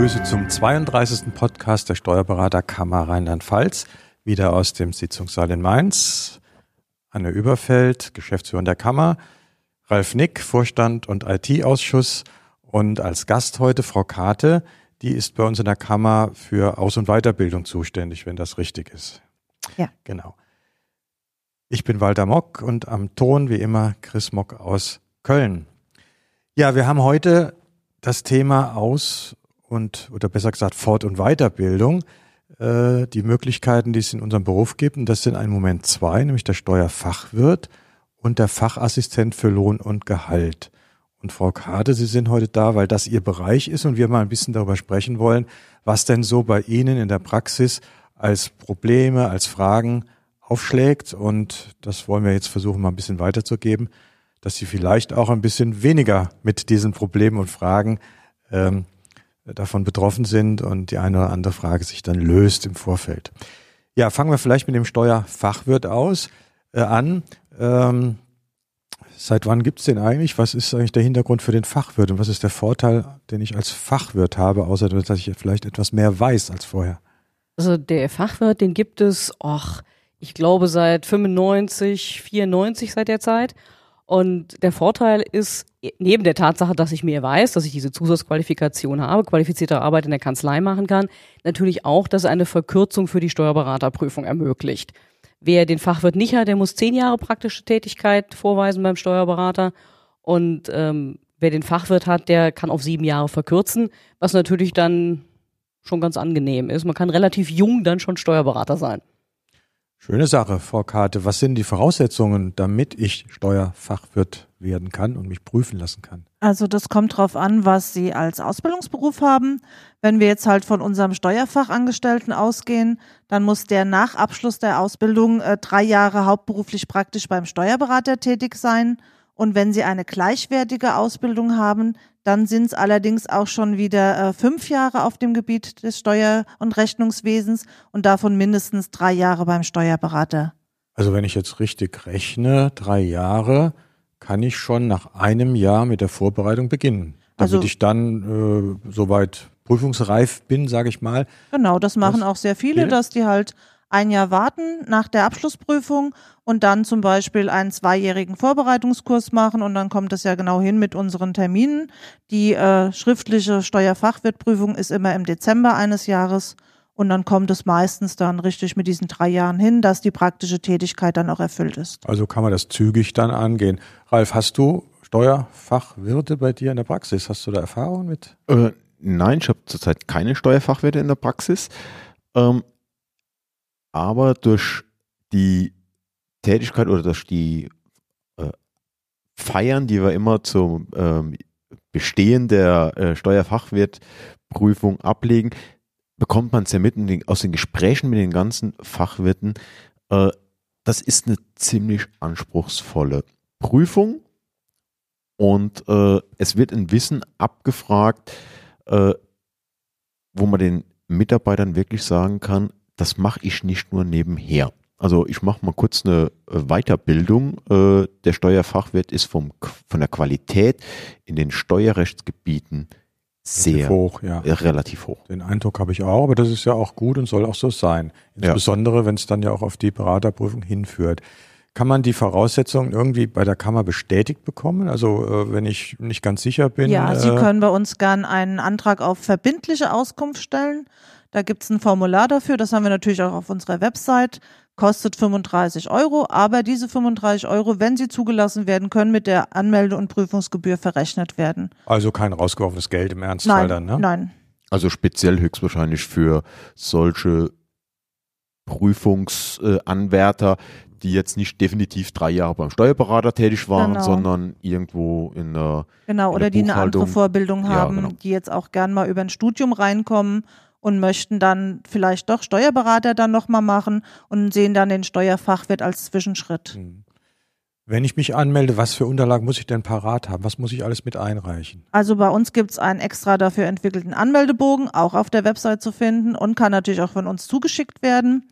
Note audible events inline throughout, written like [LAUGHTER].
begrüße zum 32. Podcast der Steuerberaterkammer Rheinland-Pfalz, wieder aus dem Sitzungssaal in Mainz. Anne Überfeld, Geschäftsführer der Kammer, Ralf Nick, Vorstand und IT-Ausschuss und als Gast heute Frau Kate, die ist bei uns in der Kammer für Aus- und Weiterbildung zuständig, wenn das richtig ist. Ja. Genau. Ich bin Walter Mock und am Ton wie immer Chris Mock aus Köln. Ja, wir haben heute das Thema Aus- und, oder besser gesagt Fort- und Weiterbildung, äh, die Möglichkeiten, die es in unserem Beruf gibt. Und das sind im Moment zwei, nämlich der Steuerfachwirt und der Fachassistent für Lohn und Gehalt. Und Frau Kade, Sie sind heute da, weil das Ihr Bereich ist und wir mal ein bisschen darüber sprechen wollen, was denn so bei Ihnen in der Praxis als Probleme, als Fragen aufschlägt. Und das wollen wir jetzt versuchen, mal ein bisschen weiterzugeben, dass Sie vielleicht auch ein bisschen weniger mit diesen Problemen und Fragen ähm, davon betroffen sind und die eine oder andere Frage sich dann löst im Vorfeld. Ja, fangen wir vielleicht mit dem Steuerfachwirt aus äh, an. Ähm, Seit wann gibt's den eigentlich? Was ist eigentlich der Hintergrund für den Fachwirt und was ist der Vorteil, den ich als Fachwirt habe, außer dass ich vielleicht etwas mehr weiß als vorher? Also der Fachwirt, den gibt es, ach, ich glaube seit 95, 94 seit der Zeit. Und der Vorteil ist, neben der Tatsache, dass ich mehr weiß, dass ich diese Zusatzqualifikation habe, qualifizierte Arbeit in der Kanzlei machen kann, natürlich auch, dass eine Verkürzung für die Steuerberaterprüfung ermöglicht. Wer den Fachwirt nicht hat, der muss zehn Jahre praktische Tätigkeit vorweisen beim Steuerberater. Und ähm, wer den Fachwirt hat, der kann auf sieben Jahre verkürzen, was natürlich dann schon ganz angenehm ist. Man kann relativ jung dann schon Steuerberater sein. Schöne Sache, Frau Karte. Was sind die Voraussetzungen, damit ich Steuerfachwirt werden kann und mich prüfen lassen kann? Also das kommt drauf an, was Sie als Ausbildungsberuf haben. Wenn wir jetzt halt von unserem Steuerfachangestellten ausgehen, dann muss der nach Abschluss der Ausbildung äh, drei Jahre hauptberuflich praktisch beim Steuerberater tätig sein. Und wenn Sie eine gleichwertige Ausbildung haben, dann sind es allerdings auch schon wieder äh, fünf Jahre auf dem Gebiet des Steuer- und Rechnungswesens und davon mindestens drei Jahre beim Steuerberater. Also wenn ich jetzt richtig rechne, drei Jahre, kann ich schon nach einem Jahr mit der Vorbereitung beginnen. Damit also, ich dann äh, soweit prüfungsreif bin, sage ich mal. Genau, das machen das auch sehr viele, dass die halt ein Jahr warten nach der Abschlussprüfung und dann zum Beispiel einen zweijährigen Vorbereitungskurs machen und dann kommt es ja genau hin mit unseren Terminen. Die äh, schriftliche Steuerfachwirtprüfung ist immer im Dezember eines Jahres und dann kommt es meistens dann richtig mit diesen drei Jahren hin, dass die praktische Tätigkeit dann auch erfüllt ist. Also kann man das zügig dann angehen. Ralf, hast du Steuerfachwirte bei dir in der Praxis? Hast du da Erfahrung mit? Äh, nein, ich habe zurzeit keine Steuerfachwirte in der Praxis. Ähm, aber durch die Tätigkeit oder durch die äh, Feiern, die wir immer zum ähm, Bestehen der äh, Steuerfachwirtprüfung ablegen, bekommt man es ja mit den, aus den Gesprächen mit den ganzen Fachwirten. Äh, das ist eine ziemlich anspruchsvolle Prüfung und äh, es wird ein Wissen abgefragt, äh, wo man den Mitarbeitern wirklich sagen kann, das mache ich nicht nur nebenher. Also ich mache mal kurz eine äh, Weiterbildung. Äh, der Steuerfachwirt ist vom, von der Qualität in den Steuerrechtsgebieten sehr relativ hoch, ja. Äh, relativ hoch. Den Eindruck habe ich auch, aber das ist ja auch gut und soll auch so sein. Insbesondere, ja. wenn es dann ja auch auf die Beraterprüfung hinführt. Kann man die Voraussetzungen irgendwie bei der Kammer bestätigt bekommen? Also äh, wenn ich nicht ganz sicher bin. Ja, Sie können bei uns gern einen Antrag auf verbindliche Auskunft stellen. Da gibt es ein Formular dafür, das haben wir natürlich auch auf unserer Website. Kostet 35 Euro, aber diese 35 Euro, wenn sie zugelassen werden, können mit der Anmelde- und Prüfungsgebühr verrechnet werden. Also kein rausgeworfenes Geld im Ernstfall nein, dann, ne? Nein. Also speziell höchstwahrscheinlich für solche Prüfungsanwärter, die jetzt nicht definitiv drei Jahre beim Steuerberater tätig waren, genau. sondern irgendwo in der Genau, in oder die eine andere Vorbildung haben, ja, genau. die jetzt auch gern mal über ein Studium reinkommen und möchten dann vielleicht doch Steuerberater dann nochmal machen und sehen dann den Steuerfachwirt als Zwischenschritt. Hm. Wenn ich mich anmelde, was für Unterlagen muss ich denn parat haben? Was muss ich alles mit einreichen? Also bei uns gibt es einen extra dafür entwickelten Anmeldebogen, auch auf der Website zu finden und kann natürlich auch von uns zugeschickt werden.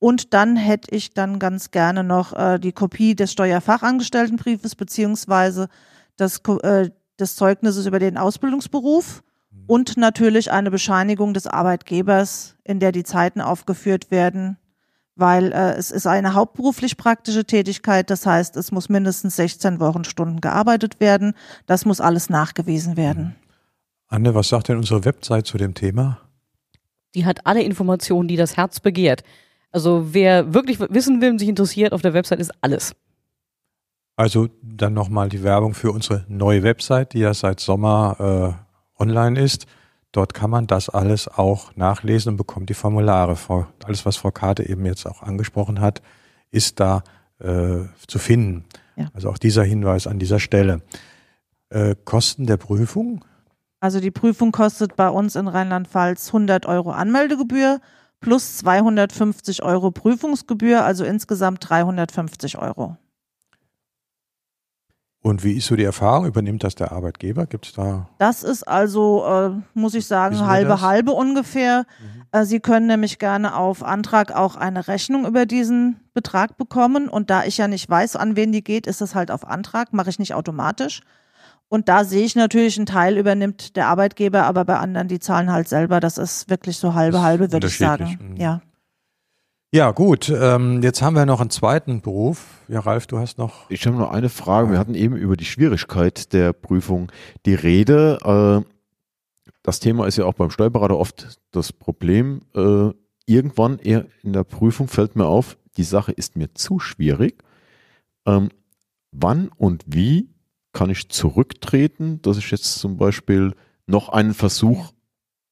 Und dann hätte ich dann ganz gerne noch äh, die Kopie des Steuerfachangestelltenbriefes beziehungsweise das, äh, des Zeugnisses über den Ausbildungsberuf und natürlich eine Bescheinigung des Arbeitgebers, in der die Zeiten aufgeführt werden, weil äh, es ist eine hauptberuflich praktische Tätigkeit, das heißt, es muss mindestens 16 Wochenstunden gearbeitet werden, das muss alles nachgewiesen werden. Anne, was sagt denn unsere Website zu dem Thema? Die hat alle Informationen, die das Herz begehrt. Also wer wirklich wissen will und sich interessiert, auf der Website ist alles. Also dann nochmal die Werbung für unsere neue Website, die ja seit Sommer äh, online ist. Dort kann man das alles auch nachlesen und bekommt die Formulare. Alles, was Frau Karte eben jetzt auch angesprochen hat, ist da äh, zu finden. Ja. Also auch dieser Hinweis an dieser Stelle. Äh, Kosten der Prüfung? Also die Prüfung kostet bei uns in Rheinland-Pfalz 100 Euro Anmeldegebühr plus 250 Euro Prüfungsgebühr, also insgesamt 350 Euro. Und wie ist so die Erfahrung? Übernimmt das der Arbeitgeber? Gibt es da? Das ist also, äh, muss ich sagen, halbe das? halbe ungefähr. Äh, Sie können nämlich gerne auf Antrag auch eine Rechnung über diesen Betrag bekommen. Und da ich ja nicht weiß, an wen die geht, ist es halt auf Antrag, mache ich nicht automatisch. Und da sehe ich natürlich, ein Teil übernimmt der Arbeitgeber, aber bei anderen, die zahlen halt selber. Das ist wirklich so halbe Das halbe, würde ich sagen. mhm. Ja. Ja, gut. Ähm, jetzt haben wir noch einen zweiten Beruf. Ja, Ralf, du hast noch. Ich habe noch eine Frage. Wir hatten eben über die Schwierigkeit der Prüfung die Rede. Äh, das Thema ist ja auch beim Steuerberater oft das Problem. Äh, irgendwann eher in der Prüfung fällt mir auf, die Sache ist mir zu schwierig. Ähm, wann und wie kann ich zurücktreten, dass ich jetzt zum Beispiel noch einen Versuch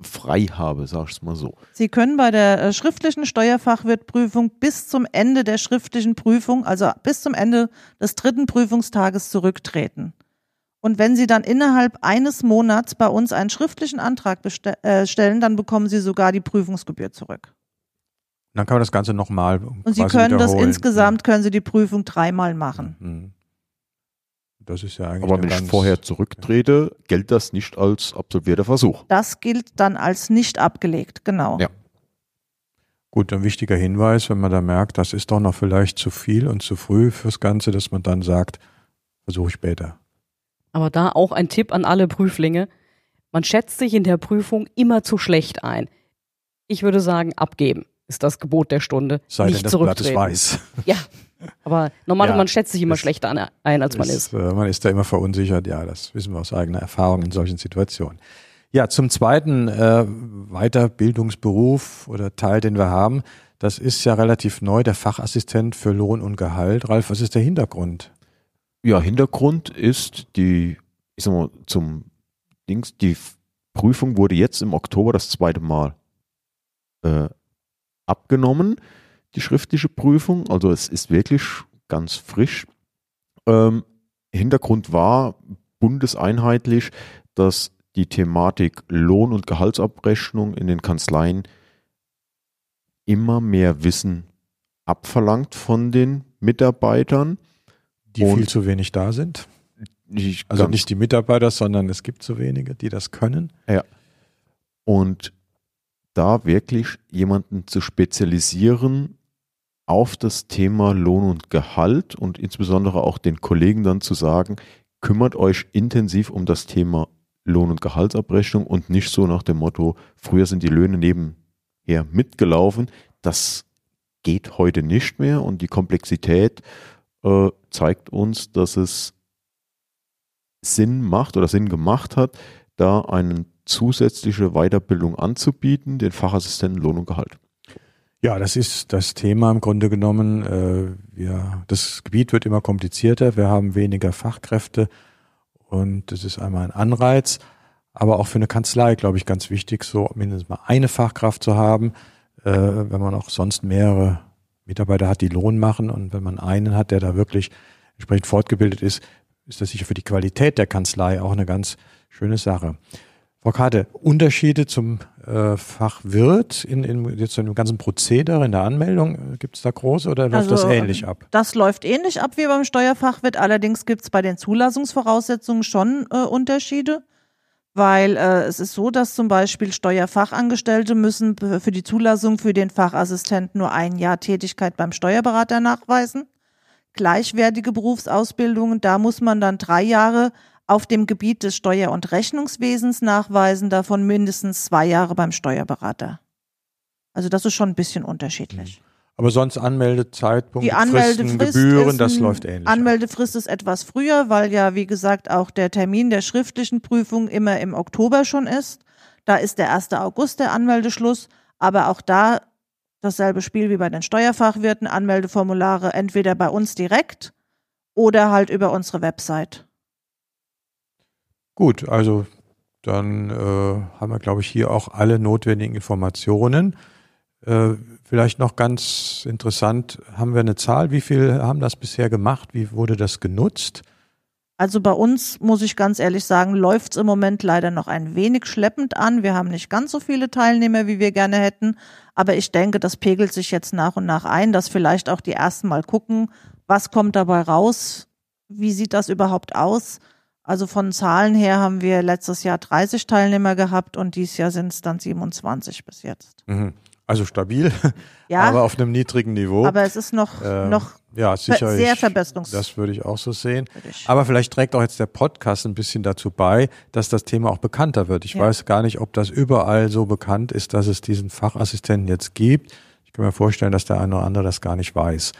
frei habe, sag ich es mal so. Sie können bei der äh, schriftlichen Steuerfachwirtprüfung bis zum Ende der schriftlichen Prüfung, also bis zum Ende des dritten Prüfungstages zurücktreten. Und wenn Sie dann innerhalb eines Monats bei uns einen schriftlichen Antrag bestell- äh, stellen, dann bekommen Sie sogar die Prüfungsgebühr zurück. Dann kann man das Ganze nochmal. Und Sie können das insgesamt, können Sie die Prüfung dreimal machen. Mhm. Das ist ja eigentlich. Aber wenn ich vorher zurücktrete, gilt das nicht als absolvierter Versuch. Das gilt dann als nicht abgelegt, genau. Ja. Gut, ein wichtiger Hinweis, wenn man da merkt, das ist doch noch vielleicht zu viel und zu früh fürs Ganze, dass man dann sagt, versuche ich später. Aber da auch ein Tipp an alle Prüflinge. Man schätzt sich in der Prüfung immer zu schlecht ein. Ich würde sagen, abgeben ist das Gebot der Stunde. Sei nicht denn, das Blatt ist weiß. Ja, [LAUGHS] aber normal, Ja, man schätzt sich immer das- schlechter an, ein, als man ist. Äh, man ist da immer verunsichert, ja, das wissen wir aus eigener Erfahrung in solchen Situationen. Ja, zum zweiten äh, Weiterbildungsberuf oder Teil, den wir haben, das ist ja relativ neu, der Fachassistent für Lohn und Gehalt. Ralf, was ist der Hintergrund? Ja, Hintergrund ist die, ich sag mal, zum Dings, die Prüfung wurde jetzt im Oktober das zweite Mal äh, abgenommen, die schriftliche Prüfung. Also es ist wirklich ganz frisch. Ähm, Hintergrund war bundeseinheitlich, dass die Thematik Lohn- und Gehaltsabrechnung in den Kanzleien immer mehr Wissen abverlangt von den Mitarbeitern. Die Und- viel zu wenig da sind. Also nicht die Mitarbeiter, sondern es gibt zu wenige, die das können. Und da wirklich jemanden zu spezialisieren auf das Thema Lohn und Gehalt und insbesondere auch den Kollegen dann zu sagen, kümmert euch intensiv um das Thema Lohn- und Gehaltsabrechnung und nicht so nach dem Motto, früher sind die Löhne nebenher mitgelaufen. Das geht heute nicht mehr und die Komplexität äh, zeigt uns, dass es Sinn macht oder Sinn gemacht hat, da eine zusätzliche Weiterbildung anzubieten, den Fachassistenten Lohn und Gehalt. Ja, das ist das Thema im Grunde genommen. Äh, wir, das Gebiet wird immer komplizierter. Wir haben weniger Fachkräfte und das ist einmal ein Anreiz, aber auch für eine Kanzlei, glaube ich, ganz wichtig, so mindestens mal eine Fachkraft zu haben, äh, wenn man auch sonst mehrere Mitarbeiter hat, die Lohn machen und wenn man einen hat, der da wirklich entsprechend fortgebildet ist, ist das sicher für die Qualität der Kanzlei auch eine ganz schöne Sache. Frau Karte, Unterschiede zum Fachwirt in, in, jetzt in dem ganzen Prozedere, in der Anmeldung, gibt es da groß oder läuft das Also, ähnlich ab? Das läuft ähnlich ab wie beim Steuerfachwirt. Allerdings gibt es bei den Zulassungsvoraussetzungen schon äh, Unterschiede, weil äh, es ist so, dass zum Beispiel Steuerfachangestellte müssen für die Zulassung für den Fachassistenten nur ein Jahr Tätigkeit beim Steuerberater nachweisen. Gleichwertige Berufsausbildungen, da muss man dann drei Jahre auf dem Gebiet des Steuer- und Rechnungswesens nachweisen, davon mindestens zwei Jahre beim Steuerberater. Also das ist schon ein bisschen unterschiedlich. Aber sonst Anmeldezeitpunkt, Die Fristen, Anmeldefrist Gebühren, ist das ein- läuft ähnlich. Anmeldefrist ist etwas früher, weil ja, wie gesagt, auch der Termin der schriftlichen Prüfung immer im Oktober schon ist. Da ist der 1. August der Anmeldeschluss. Aber auch da dasselbe Spiel wie bei den Steuerfachwirten. Anmeldeformulare entweder bei uns direkt oder halt über unsere Website. Gut, also dann äh, haben wir, glaube ich, hier auch alle notwendigen Informationen. Äh, vielleicht noch ganz interessant, haben wir eine Zahl? Wie viel haben das bisher gemacht? Wie wurde das genutzt? Also bei uns, muss ich ganz ehrlich sagen, läuft es im Moment leider noch ein wenig schleppend an. Wir haben nicht ganz so viele Teilnehmer, wie wir gerne hätten. Aber ich denke, das pegelt sich jetzt nach und nach ein, dass vielleicht auch die ersten mal gucken, was kommt dabei raus, wie sieht das überhaupt aus. Also von Zahlen her haben wir letztes Jahr 30 Teilnehmer gehabt und dieses Jahr sind es dann 27 bis jetzt. Mhm. Also stabil, [LAUGHS] Ja, aber aber, auf einem niedrigen Niveau. es ist noch, Ähm, noch ja, sicher. sehr verbesserungs- Das würde ich auch so sehen. Aber vielleicht trägt auch jetzt der Podcast ein bisschen dazu bei, dass das Thema auch bekannter wird. Ich Ja. weiß gar nicht, ob das überall so bekannt ist, dass es diesen Fachassistenten jetzt gibt. Ich kann mir vorstellen, dass der eine oder andere das gar nicht weiß.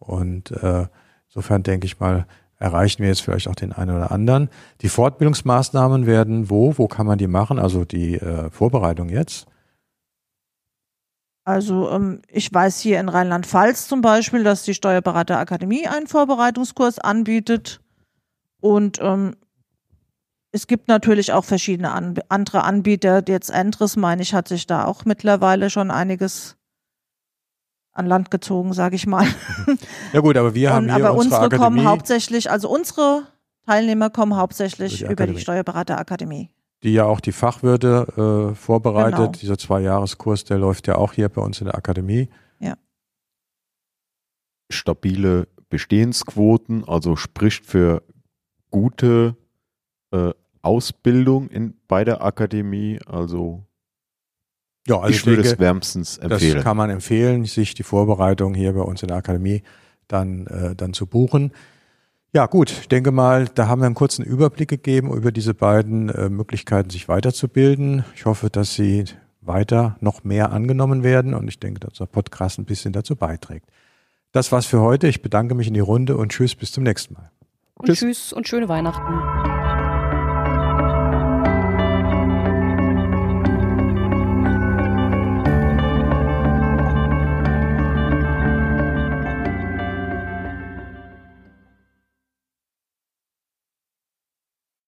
Und äh, insofern denke ich mal, erreichen wir jetzt vielleicht auch den einen oder anderen. Die Fortbildungsmaßnahmen werden wo? Wo kann man die machen? Also die äh, Vorbereitung jetzt? Also ähm, ich weiß hier in Rheinland-Pfalz zum Beispiel, dass die Steuerberaterakademie einen Vorbereitungskurs anbietet. Und ähm, es gibt natürlich auch verschiedene an andere Anbieter. Jetzt Endres, meine ich, hat sich da auch mittlerweile schon einiges an Land gezogen, sage ich mal. [LAUGHS] Ja gut, aber wir haben Und, hier aber unsere unsere Akademie, kommen hauptsächlich, also unsere Teilnehmer kommen hauptsächlich Über die über die Akademie. Steuerberaterakademie. die ja auch die Fachwirte äh, vorbereitet. Genau. Dieser Zwei-Jahres-Kurs, der läuft ja auch hier bei uns in der Akademie. stabile Bestehensquoten, also spricht für gute äh, Ausbildung in, bei der Akademie. Also, Ja, also ich würde denke, es wärmstens Das empfehlen. kann man empfehlen, sich die Vorbereitung hier bei uns in der Akademie dann, äh, dann zu buchen. Ja, gut, ich denke mal, da haben wir einen kurzen Überblick gegeben über diese beiden äh, Möglichkeiten, sich weiterzubilden. Ich hoffe, dass sie weiter noch mehr angenommen werden und ich denke, dass unser Podcast ein bisschen dazu beiträgt. Das war's für heute. Ich bedanke mich in die Runde und tschüss, bis zum nächsten Mal. Und tschüss und schöne Weihnachten.